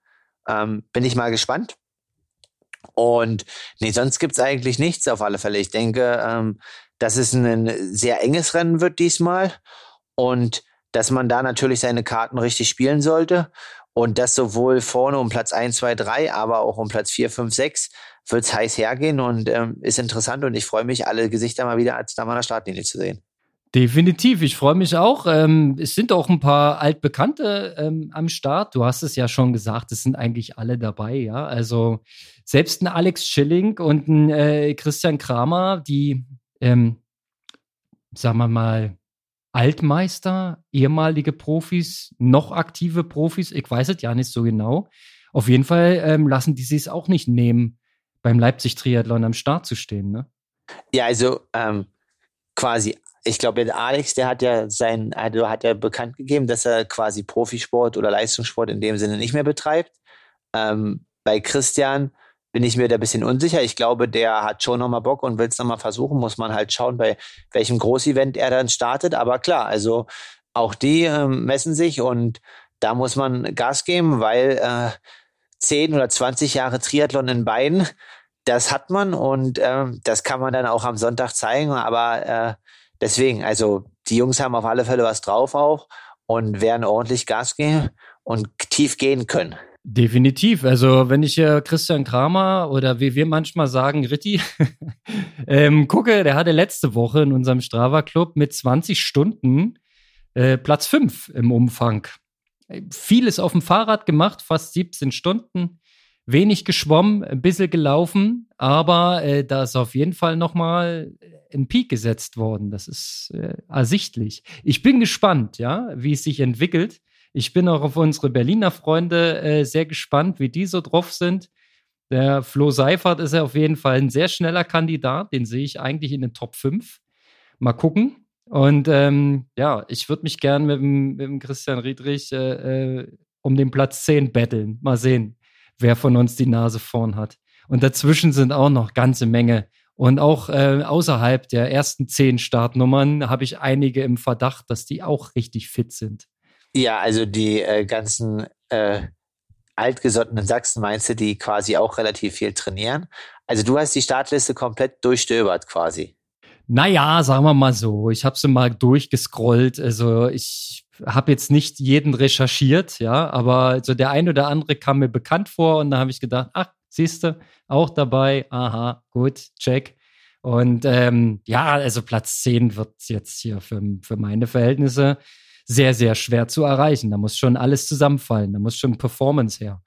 ähm, bin ich mal gespannt. Und nee, sonst gibt's eigentlich nichts auf alle Fälle. Ich denke, ähm, dass es ein sehr enges Rennen wird diesmal und dass man da natürlich seine Karten richtig spielen sollte und das sowohl vorne um Platz 1, 2, 3, aber auch um Platz 4, 5, 6 wird es heiß hergehen und ähm, ist interessant und ich freue mich, alle Gesichter mal wieder als da an der Startlinie zu sehen. Definitiv, ich freue mich auch. Ähm, es sind auch ein paar Altbekannte ähm, am Start. Du hast es ja schon gesagt, es sind eigentlich alle dabei, ja. Also selbst ein Alex Schilling und ein äh, Christian Kramer, die, ähm, sagen wir mal, Altmeister, ehemalige Profis, noch aktive Profis, ich weiß es ja nicht so genau. Auf jeden Fall ähm, lassen die sich es auch nicht nehmen, beim Leipzig-Triathlon am Start zu stehen, ne? Ja, also ähm, quasi, ich glaube, Alex, der hat ja sein, also hat ja bekannt gegeben, dass er quasi Profisport oder Leistungssport in dem Sinne nicht mehr betreibt. Ähm, bei Christian bin ich mir da ein bisschen unsicher. Ich glaube, der hat schon nochmal Bock und will es nochmal versuchen. Muss man halt schauen, bei welchem Großevent er dann startet. Aber klar, also auch die ähm, messen sich und da muss man Gas geben, weil äh, 10 oder 20 Jahre Triathlon in Beinen, das hat man und äh, das kann man dann auch am Sonntag zeigen. Aber äh, deswegen, also die Jungs haben auf alle Fälle was drauf auch und werden ordentlich Gas geben und tief gehen können. Definitiv. Also wenn ich hier Christian Kramer oder wie wir manchmal sagen, Ritti, ähm, gucke, der hatte letzte Woche in unserem Strava Club mit 20 Stunden äh, Platz 5 im Umfang. Vieles auf dem Fahrrad gemacht, fast 17 Stunden. Wenig geschwommen, ein bisschen gelaufen, aber äh, da ist auf jeden Fall nochmal ein Peak gesetzt worden. Das ist äh, ersichtlich. Ich bin gespannt, ja, wie es sich entwickelt. Ich bin auch auf unsere Berliner Freunde äh, sehr gespannt, wie die so drauf sind. Der Flo Seifert ist ja auf jeden Fall ein sehr schneller Kandidat. Den sehe ich eigentlich in den Top 5. Mal gucken. Und ähm, ja, ich würde mich gern mit dem, mit dem Christian Riedrich äh, äh, um den Platz 10 betteln. Mal sehen, wer von uns die Nase vorn hat. Und dazwischen sind auch noch ganze Menge. Und auch äh, außerhalb der ersten zehn Startnummern habe ich einige im Verdacht, dass die auch richtig fit sind. Ja, also die äh, ganzen äh, altgesottenen Sachsen meinst du, die quasi auch relativ viel trainieren. Also du hast die Startliste komplett durchstöbert quasi. Naja, sagen wir mal so. Ich habe sie mal durchgescrollt. Also ich habe jetzt nicht jeden recherchiert, ja, aber so der ein oder andere kam mir bekannt vor und da habe ich gedacht, ach, siehste, auch dabei. Aha, gut, check. Und ähm, ja, also Platz 10 wird jetzt hier für, für meine Verhältnisse sehr, sehr schwer zu erreichen. Da muss schon alles zusammenfallen. Da muss schon Performance her.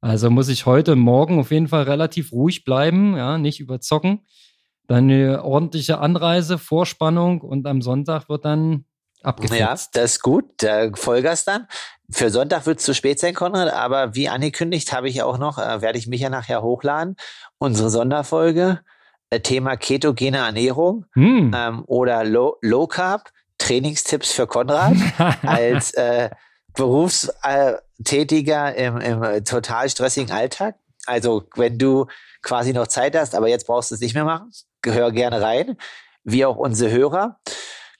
Also muss ich heute und morgen auf jeden Fall relativ ruhig bleiben, ja, nicht überzocken. Dann eine ordentliche Anreise, Vorspannung und am Sonntag wird dann abgesetzt. Ja, das ist gut. Der Vollgas dann. Für Sonntag wird es zu spät sein, Konrad, aber wie angekündigt habe ich auch noch, äh, werde ich mich ja nachher hochladen, unsere Sonderfolge, äh, Thema ketogene Ernährung hm. ähm, oder Low, Low Carb. Trainingstipps für Konrad als äh, Berufstätiger im, im total stressigen Alltag. Also wenn du quasi noch Zeit hast, aber jetzt brauchst du es nicht mehr machen, gehör gerne rein, wie auch unsere Hörer.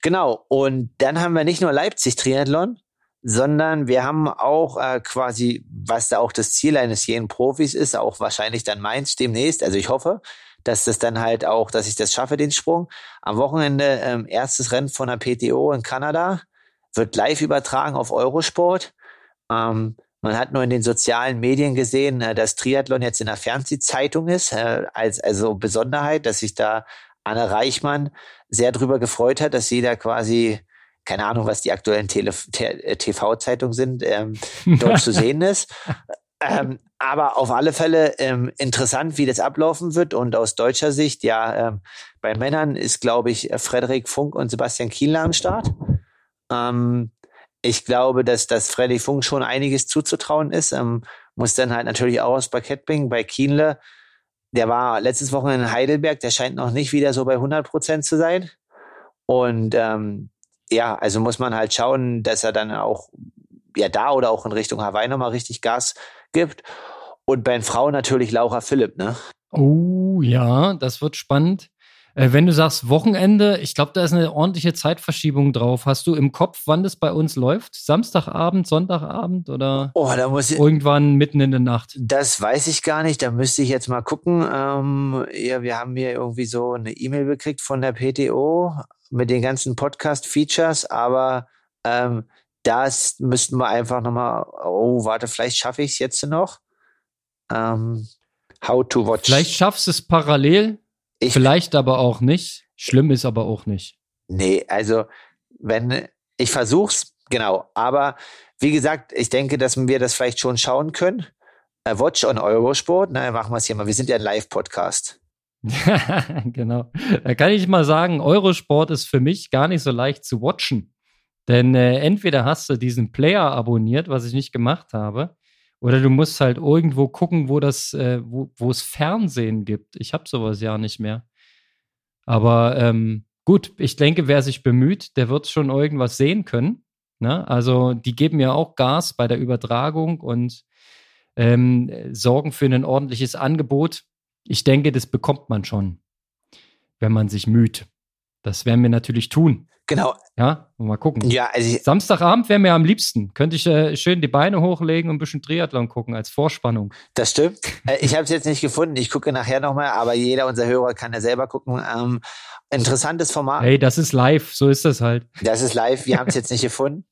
Genau, und dann haben wir nicht nur Leipzig Triathlon, sondern wir haben auch äh, quasi, was da auch das Ziel eines jeden Profis ist, auch wahrscheinlich dann meins demnächst, also ich hoffe, dass das dann halt auch, dass ich das schaffe, den Sprung. Am Wochenende ähm, erstes Rennen von der PTO in Kanada, wird live übertragen auf Eurosport. Ähm, man hat nur in den sozialen Medien gesehen, äh, dass Triathlon jetzt in der Fernsehzeitung ist, äh, als also Besonderheit, dass sich da Anne Reichmann sehr drüber gefreut hat, dass sie da quasi keine Ahnung, was die aktuellen TV-Zeitungen sind, ähm, dort zu sehen ist. Ähm, aber auf alle Fälle ähm, interessant, wie das ablaufen wird. Und aus deutscher Sicht, ja, ähm, bei Männern ist, glaube ich, Frederik Funk und Sebastian Kienler am Start. Ähm, ich glaube, dass, dass Frederik Funk schon einiges zuzutrauen ist. Ähm, muss dann halt natürlich auch aus Parkett bringen. Bei Kienle, der war letztes Wochenende in Heidelberg, der scheint noch nicht wieder so bei 100 Prozent zu sein. Und ähm, ja, also muss man halt schauen, dass er dann auch ja da oder auch in Richtung Hawaii nochmal richtig Gas gibt. Und bei den Frauen natürlich Laura Philipp, ne? Oh ja, das wird spannend. Äh, wenn du sagst Wochenende, ich glaube, da ist eine ordentliche Zeitverschiebung drauf. Hast du im Kopf, wann das bei uns läuft? Samstagabend, Sonntagabend oder oh, da muss ich, irgendwann mitten in der Nacht? Das weiß ich gar nicht. Da müsste ich jetzt mal gucken. Ähm, ja, wir haben hier irgendwie so eine E-Mail gekriegt von der PTO mit den ganzen Podcast-Features, aber ähm, das müssten wir einfach nochmal, oh, warte, vielleicht schaffe ich es jetzt noch. Ähm, how to watch. Vielleicht schaffst du es parallel, ich, vielleicht aber auch nicht. Schlimm ist aber auch nicht. Nee, also wenn ich versuch's, genau, aber wie gesagt, ich denke, dass wir das vielleicht schon schauen können. Watch on Eurosport, na, machen wir es hier mal. Wir sind ja ein Live-Podcast. genau. Da kann ich mal sagen, Eurosport ist für mich gar nicht so leicht zu watchen. Denn äh, entweder hast du diesen Player abonniert, was ich nicht gemacht habe, oder du musst halt irgendwo gucken, wo das, äh, wo, es Fernsehen gibt. Ich habe sowas ja nicht mehr. Aber ähm, gut, ich denke, wer sich bemüht, der wird schon irgendwas sehen können. Ne? Also die geben ja auch Gas bei der Übertragung und ähm, sorgen für ein ordentliches Angebot. Ich denke, das bekommt man schon, wenn man sich müht. Das werden wir natürlich tun. Genau. Ja, mal gucken. Ja, also Samstagabend wäre mir am liebsten. Könnte ich äh, schön die Beine hochlegen und ein bisschen Triathlon gucken als Vorspannung. das stimmt. Äh, Ich habe es jetzt nicht gefunden. Ich gucke nachher nochmal, aber jeder unserer Hörer kann ja selber gucken. Ähm, interessantes Format. Hey, das ist live, so ist das halt. Das ist live. Wir haben es jetzt nicht gefunden.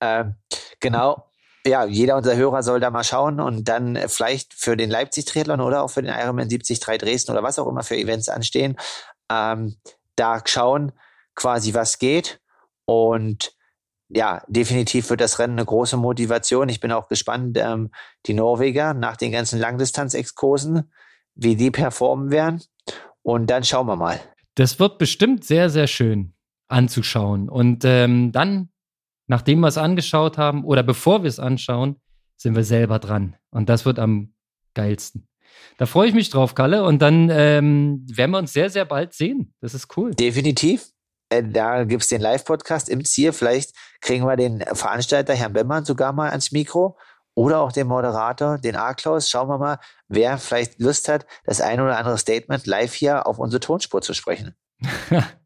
Ähm, genau. Ja, jeder unserer Hörer soll da mal schauen und dann äh, vielleicht für den Leipzig-Triathlon oder auch für den Ironman 73 Dresden oder was auch immer für Events anstehen, ähm, da schauen quasi, was geht. Und ja, definitiv wird das Rennen eine große Motivation. Ich bin auch gespannt, ähm, die Norweger nach den ganzen Langdistanzexkursen, wie die performen werden. Und dann schauen wir mal. Das wird bestimmt sehr, sehr schön anzuschauen. Und ähm, dann, nachdem wir es angeschaut haben oder bevor wir es anschauen, sind wir selber dran. Und das wird am geilsten. Da freue ich mich drauf, Kalle. Und dann ähm, werden wir uns sehr, sehr bald sehen. Das ist cool. Definitiv. Äh, Da gibt's den Live-Podcast im Ziel. Vielleicht kriegen wir den Veranstalter, Herrn Bemmern, sogar mal ans Mikro. Oder auch den Moderator, den A-Klaus. Schauen wir mal, wer vielleicht Lust hat, das ein oder andere Statement live hier auf unsere Tonspur zu sprechen.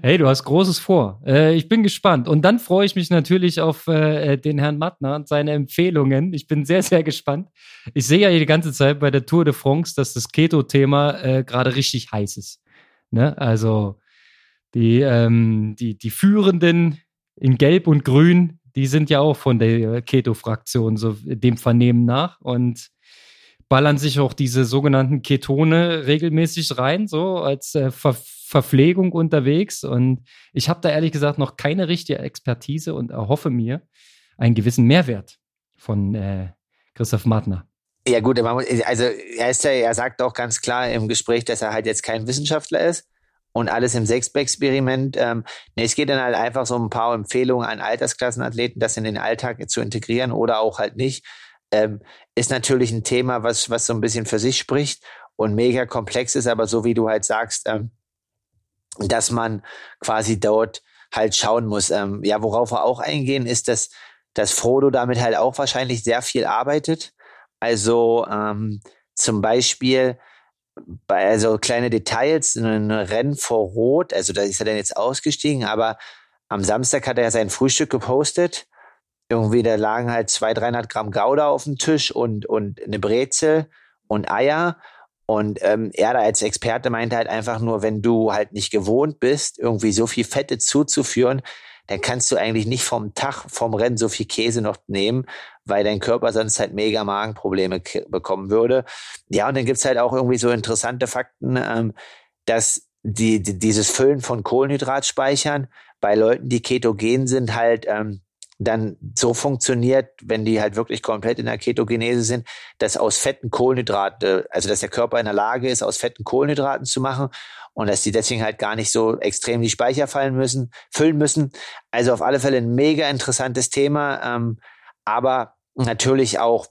Hey, du hast Großes vor. Äh, ich bin gespannt. Und dann freue ich mich natürlich auf äh, den Herrn Mattner und seine Empfehlungen. Ich bin sehr, sehr gespannt. Ich sehe ja die ganze Zeit bei der Tour de France, dass das Keto-Thema äh, gerade richtig heiß ist. Ne? Also die, ähm, die, die Führenden in Gelb und Grün, die sind ja auch von der Keto-Fraktion, so dem Vernehmen nach. Und ballern sich auch diese sogenannten Ketone regelmäßig rein, so als äh, Ver Verpflegung unterwegs. Und ich habe da ehrlich gesagt noch keine richtige Expertise und erhoffe mir einen gewissen Mehrwert von äh, Christoph Martner. Ja gut, also er ist ja, er sagt auch ganz klar im Gespräch, dass er halt jetzt kein Wissenschaftler ist und alles im Sechsexperiment. Ähm, nee, es geht dann halt einfach so um ein paar Empfehlungen an Altersklassenathleten, das in den Alltag zu integrieren oder auch halt nicht. Ähm, ist natürlich ein Thema, was, was so ein bisschen für sich spricht und mega komplex ist, aber so wie du halt sagst, ähm, dass man quasi dort halt schauen muss. Ähm, ja, worauf wir auch eingehen, ist, dass, dass Frodo damit halt auch wahrscheinlich sehr viel arbeitet. Also ähm, zum Beispiel bei also kleine Details, ein Rennen vor Rot, also da ist er dann jetzt ausgestiegen, aber am Samstag hat er ja sein Frühstück gepostet. Irgendwie, da lagen halt 200, 300 Gramm Gouda auf dem Tisch und, und eine Brezel und Eier. Und ähm, er da als Experte meinte halt einfach nur, wenn du halt nicht gewohnt bist, irgendwie so viel Fette zuzuführen, dann kannst du eigentlich nicht vom Tag, vom Rennen so viel Käse noch nehmen, weil dein Körper sonst halt mega Magenprobleme bekommen würde. Ja, und dann gibt's halt auch irgendwie so interessante Fakten, ähm, dass die, die, dieses Füllen von Kohlenhydratspeichern bei Leuten, die ketogen sind, halt ähm, dann so funktioniert, wenn die halt wirklich komplett in der Ketogenese sind, dass aus fetten Kohlenhydrate, also dass der Körper in der Lage ist, aus fetten Kohlenhydraten zu machen und dass die deswegen halt gar nicht so extrem die Speicher fallen müssen, füllen müssen. Also auf alle Fälle ein mega interessantes Thema, ähm, aber natürlich auch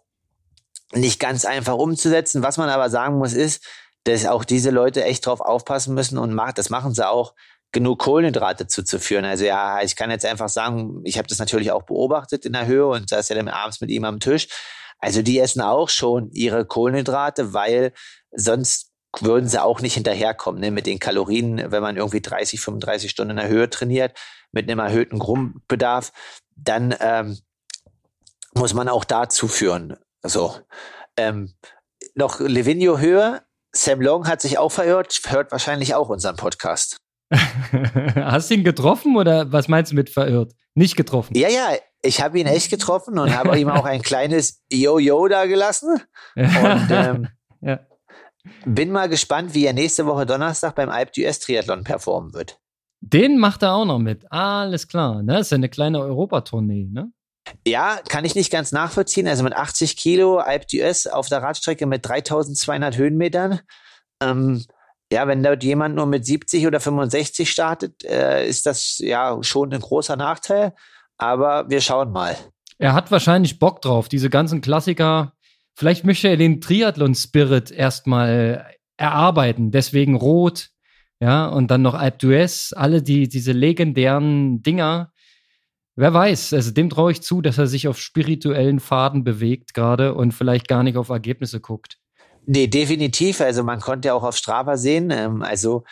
nicht ganz einfach umzusetzen. Was man aber sagen muss, ist, dass auch diese Leute echt drauf aufpassen müssen und macht, das machen sie auch, genug Kohlenhydrate zuzuführen. Also ja, ich kann jetzt einfach sagen, ich habe das natürlich auch beobachtet in der Höhe und saß ja dann abends mit ihm am Tisch. Also die essen auch schon ihre Kohlenhydrate, weil sonst würden sie auch nicht hinterherkommen ne, mit den Kalorien, wenn man irgendwie 30, 35 Stunden in der Höhe trainiert, mit einem erhöhten Grundbedarf, dann ähm, muss man auch da zuführen. So. Ähm, noch Levinio Höhe. Sam Long hat sich auch verirrt, hört wahrscheinlich auch unseren Podcast. Hast du ihn getroffen oder was meinst du mit verirrt? Nicht getroffen. Ja, ja, ich habe ihn echt getroffen und habe ihm auch ein kleines Yo-Yo da gelassen. Und ähm, ja. bin mal gespannt, wie er nächste Woche Donnerstag beim Alp d'Huez Triathlon performen wird. Den macht er auch noch mit. Alles klar. Ne? Das ist ja eine kleine Europatournee, ne? Ja, kann ich nicht ganz nachvollziehen. Also mit 80 Kilo Alp d'Huez auf der Radstrecke mit 3200 Höhenmetern. Ähm, ja, wenn dort jemand nur mit 70 oder 65 startet, äh, ist das ja schon ein großer Nachteil. Aber wir schauen mal. Er hat wahrscheinlich Bock drauf, diese ganzen Klassiker. Vielleicht möchte er den Triathlon-Spirit erstmal erarbeiten. Deswegen Rot, ja, und dann noch Alp d'Huez, alle die, diese legendären Dinger. Wer weiß, also dem traue ich zu, dass er sich auf spirituellen Faden bewegt gerade und vielleicht gar nicht auf Ergebnisse guckt. Nee, definitiv. Also man konnte ja auch auf Strava sehen, ähm, also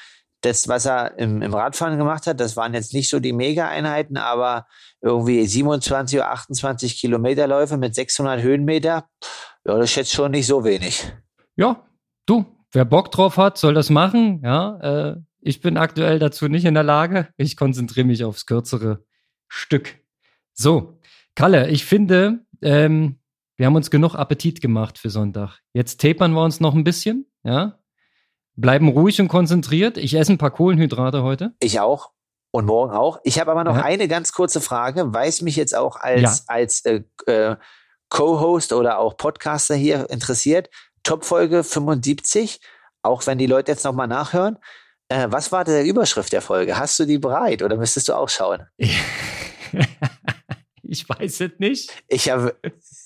das, was er im, im Radfahren gemacht hat, das waren jetzt nicht so die Mega-Einheiten, aber irgendwie 27 oder 28 Kilometerläufe mit 600 Höhenmeter, ja, das ist jetzt schon nicht so wenig. Ja, du, wer Bock drauf hat, soll das machen. Ja, äh, ich bin aktuell dazu nicht in der Lage. Ich konzentriere mich aufs kürzere Stück. So, Kalle, ich finde, ähm, wir haben uns genug Appetit gemacht für Sonntag. Jetzt tapern wir uns noch ein bisschen, ja. Bleiben ruhig und konzentriert. Ich esse ein paar Kohlenhydrate heute. Ich auch. Und morgen auch. Ich habe aber noch ja. eine ganz kurze Frage, weil es mich jetzt auch als, ja. als äh, äh, Co-Host oder auch Podcaster hier interessiert. Topfolge 75, auch wenn die Leute jetzt nochmal nachhören. Äh, was war der Überschrift der Folge? Hast du die bereit oder müsstest du auch schauen? ich weiß es nicht. Ich, erw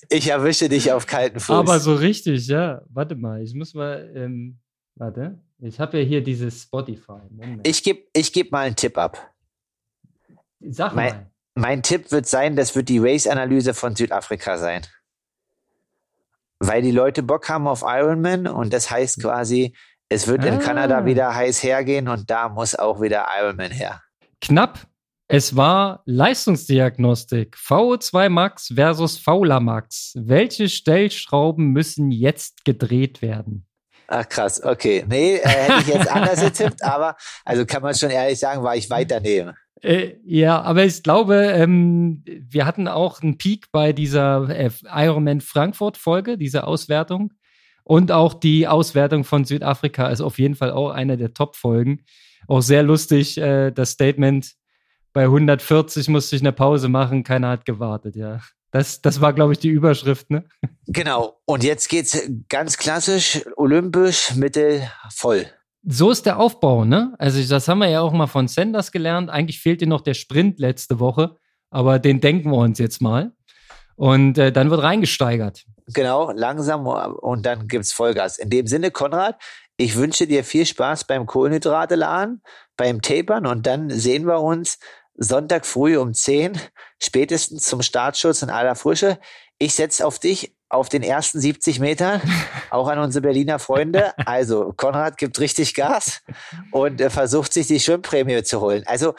ich erwische dich auf kalten Fuß. Aber so richtig, ja. Warte mal, ich muss mal. Ähm, warte. Ich habe ja hier dieses Spotify. Moment. Ich gebe ich geb mal einen Tipp ab. Sag mein, mal. Mein Tipp wird sein, das wird die Race-Analyse von Südafrika sein. Weil die Leute Bock haben auf Ironman und das heißt quasi, es wird ah. in Kanada wieder heiß hergehen und da muss auch wieder Ironman her. Knapp. Es war Leistungsdiagnostik. VO2 Max versus Fauler Max. Welche Stellschrauben müssen jetzt gedreht werden? Ach krass, okay. Nee, äh, hätte ich jetzt anders getippt, aber also kann man schon ehrlich sagen, war ich weit daneben. Äh, ja, aber ich glaube, ähm, wir hatten auch einen Peak bei dieser äh, Ironman Frankfurt Folge, dieser Auswertung. Und auch die Auswertung von Südafrika ist auf jeden Fall auch eine der Top-Folgen. Auch sehr lustig, äh, das Statement. Bei 140 musste ich eine Pause machen, keiner hat gewartet, ja. Das, das war, glaube ich, die Überschrift, ne? Genau. Und jetzt geht's ganz klassisch, olympisch, Mitte voll so ist der Aufbau, ne? Also das haben wir ja auch mal von Sanders gelernt. Eigentlich fehlt dir noch der Sprint letzte Woche, aber den denken wir uns jetzt mal. Und äh, dann wird reingesteigert. Genau, langsam und dann gibt's Vollgas. In dem Sinne, Konrad, ich wünsche dir viel Spaß beim Kohlenhydrate-Laden, beim Tapern und dann sehen wir uns Sonntag früh um 10, spätestens zum Startschutz in aller Frische. Ich setze auf dich auf den ersten 70 Metern, auch an unsere Berliner Freunde. Also, Konrad gibt richtig Gas und äh, versucht sich die Schwimmprämie zu holen. Also,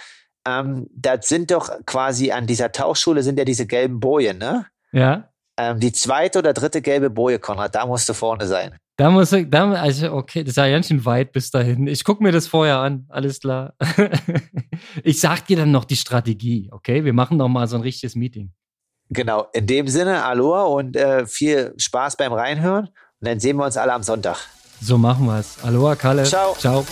ähm, das sind doch quasi an dieser Tauchschule sind ja diese gelben Bojen, ne? Ja. Ähm, die zweite oder dritte gelbe Boje, Konrad, da musst du vorne sein. Da muss ich, da, also okay, das ist ja ganz schön weit bis dahin. Ich gucke mir das vorher an, alles klar. ich sag dir dann noch die Strategie, okay? Wir machen noch mal so ein richtiges Meeting. Genau, in dem Sinne, Aloha und äh, viel Spaß beim Reinhören. Und dann sehen wir uns alle am Sonntag. So machen wir es. Aloha, Kalle. Ciao. Ciao.